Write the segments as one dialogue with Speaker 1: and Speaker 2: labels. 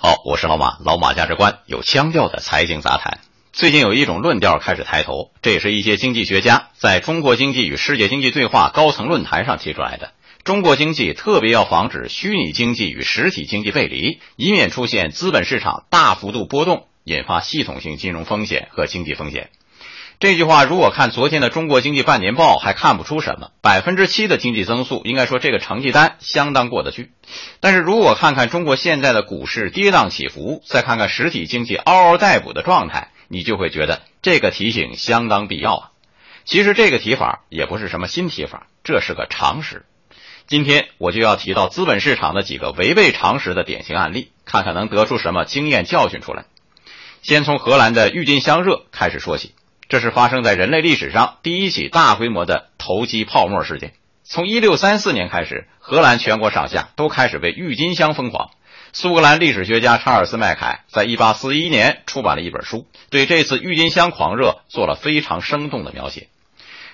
Speaker 1: 好，我是老马，老马价值观有腔调的财经杂谈。最近有一种论调开始抬头，这也是一些经济学家在中国经济与世界经济对话高层论坛上提出来的。中国经济特别要防止虚拟经济与实体经济背离，以免出现资本市场大幅度波动，引发系统性金融风险和经济风险。这句话如果看昨天的中国经济半年报，还看不出什么，百分之七的经济增速，应该说这个成绩单相当过得去。但是如果看看中国现在的股市跌宕起伏，再看看实体经济嗷嗷待哺的状态，你就会觉得这个提醒相当必要啊。其实这个提法也不是什么新提法，这是个常识。今天我就要提到资本市场的几个违背常识的典型案例，看看能得出什么经验教训出来。先从荷兰的郁金香热开始说起，这是发生在人类历史上第一起大规模的投机泡沫事件。从1634年开始，荷兰全国上下都开始为郁金香疯狂。苏格兰历史学家查尔斯·麦凯在1841年出版了一本书，对这次郁金香狂热做了非常生动的描写。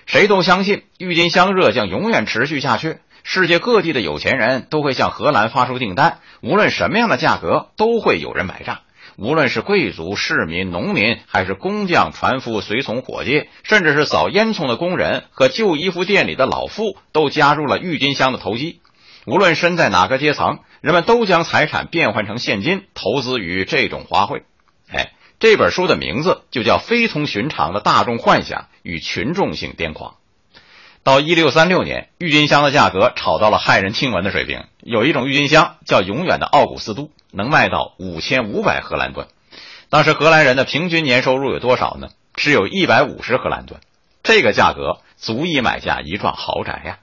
Speaker 1: 谁都相信郁金香热将永远持续下去。世界各地的有钱人都会向荷兰发出订单，无论什么样的价格，都会有人买账。无论是贵族、市民、农民，还是工匠、船夫、随从、伙计，甚至是扫烟囱的工人和旧衣服店里的老妇，都加入了郁金香的投机。无论身在哪个阶层，人们都将财产变换成现金，投资于这种花卉。哎，这本书的名字就叫《非同寻常的大众幻想与群众性癫狂》。到一六三六年，郁金香的价格炒到了骇人听闻的水平。有一种郁金香叫“永远的奥古斯都”，能卖到五千五百荷兰盾。当时荷兰人的平均年收入有多少呢？只有一百五十荷兰盾。这个价格足以买下一幢豪宅呀！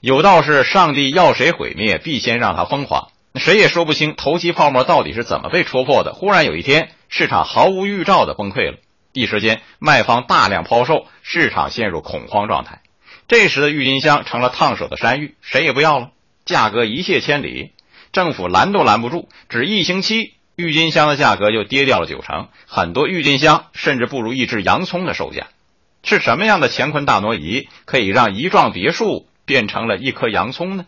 Speaker 1: 有道是：上帝要谁毁灭，必先让他疯狂。谁也说不清投机泡沫到底是怎么被戳破的。忽然有一天，市场毫无预兆的崩溃了，一时间卖方大量抛售，市场陷入恐慌状态。这时的郁金香成了烫手的山芋，谁也不要了，价格一泻千里，政府拦都拦不住。只一星期，郁金香的价格就跌掉了九成，很多郁金香甚至不如一只洋葱的售价。是什么样的乾坤大挪移，可以让一幢别墅变成了一颗洋葱呢？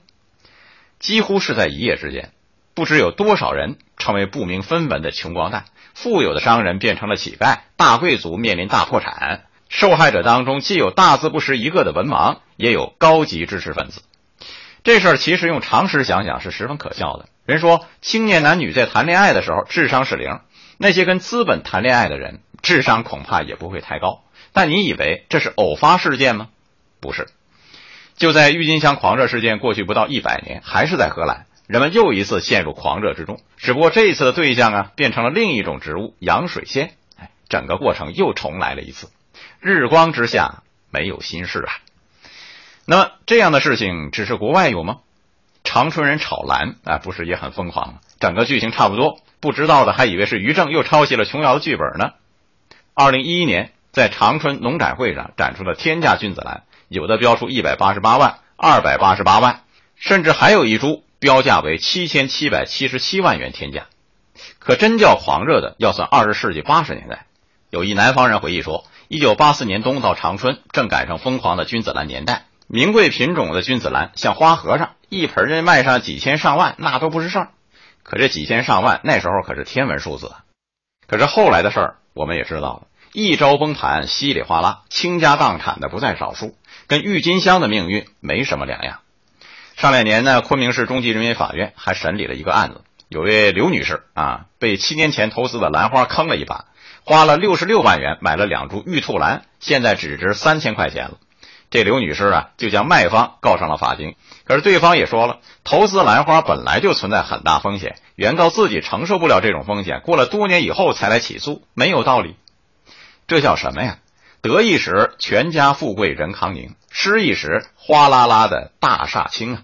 Speaker 1: 几乎是在一夜之间，不知有多少人成为不明分文的穷光蛋，富有的商人变成了乞丐，大贵族面临大破产。受害者当中既有大字不识一个的文盲，也有高级知识分子。这事儿其实用常识想想是十分可笑的。人说青年男女在谈恋爱的时候智商是零，那些跟资本谈恋爱的人智商恐怕也不会太高。但你以为这是偶发事件吗？不是。就在郁金香狂热事件过去不到一百年，还是在荷兰，人们又一次陷入狂热之中。只不过这一次的对象啊，变成了另一种植物——洋水仙。哎，整个过程又重来了一次。日光之下没有心事啊。那么这样的事情只是国外有吗？长春人炒蓝啊，不是也很疯狂吗？整个剧情差不多，不知道的还以为是于正又抄袭了琼瑶的剧本呢。二零一一年在长春农展会上展出了天价君子兰，有的标出一百八十八万、二百八十八万，甚至还有一株标价为七千七百七十七万元天价。可真叫狂热的，要算二十世纪八十年代。有一南方人回忆说。一九八四年冬到长春，正赶上疯狂的君子兰年代。名贵品种的君子兰像花和尚，一盆人卖上几千上万，那都不是事儿。可这几千上万那时候可是天文数字。可是后来的事儿我们也知道了，一朝崩盘，稀里哗啦，倾家荡产的不在少数，跟郁金香的命运没什么两样。上两年呢，昆明市中级人民法院还审理了一个案子，有位刘女士啊，被七年前投资的兰花坑了一把。花了六十六万元买了两株玉兔兰，现在只值三千块钱了。这刘女士啊，就将卖方告上了法庭。可是对方也说了，投资兰花本来就存在很大风险，原告自己承受不了这种风险，过了多年以后才来起诉，没有道理。这叫什么呀？得意时全家富贵人康宁，失意时哗啦啦的大厦倾啊！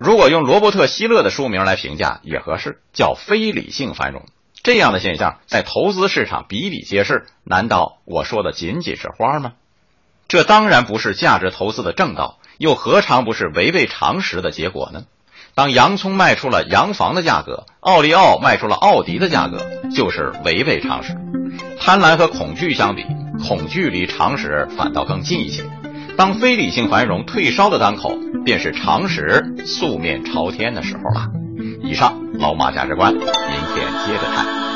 Speaker 1: 如果用罗伯特·希勒的书名来评价也合适，叫非理性繁荣。这样的现象在投资市场比比皆是。难道我说的仅仅是花吗？这当然不是价值投资的正道，又何尝不是违背常识的结果呢？当洋葱卖出了洋房的价格，奥利奥卖出了奥迪的价格，就是违背常识。贪婪和恐惧相比，恐惧离常识反倒更近一些。当非理性繁荣退烧的当口，便是常识素面朝天的时候了。以上老马价值观，明天接着看。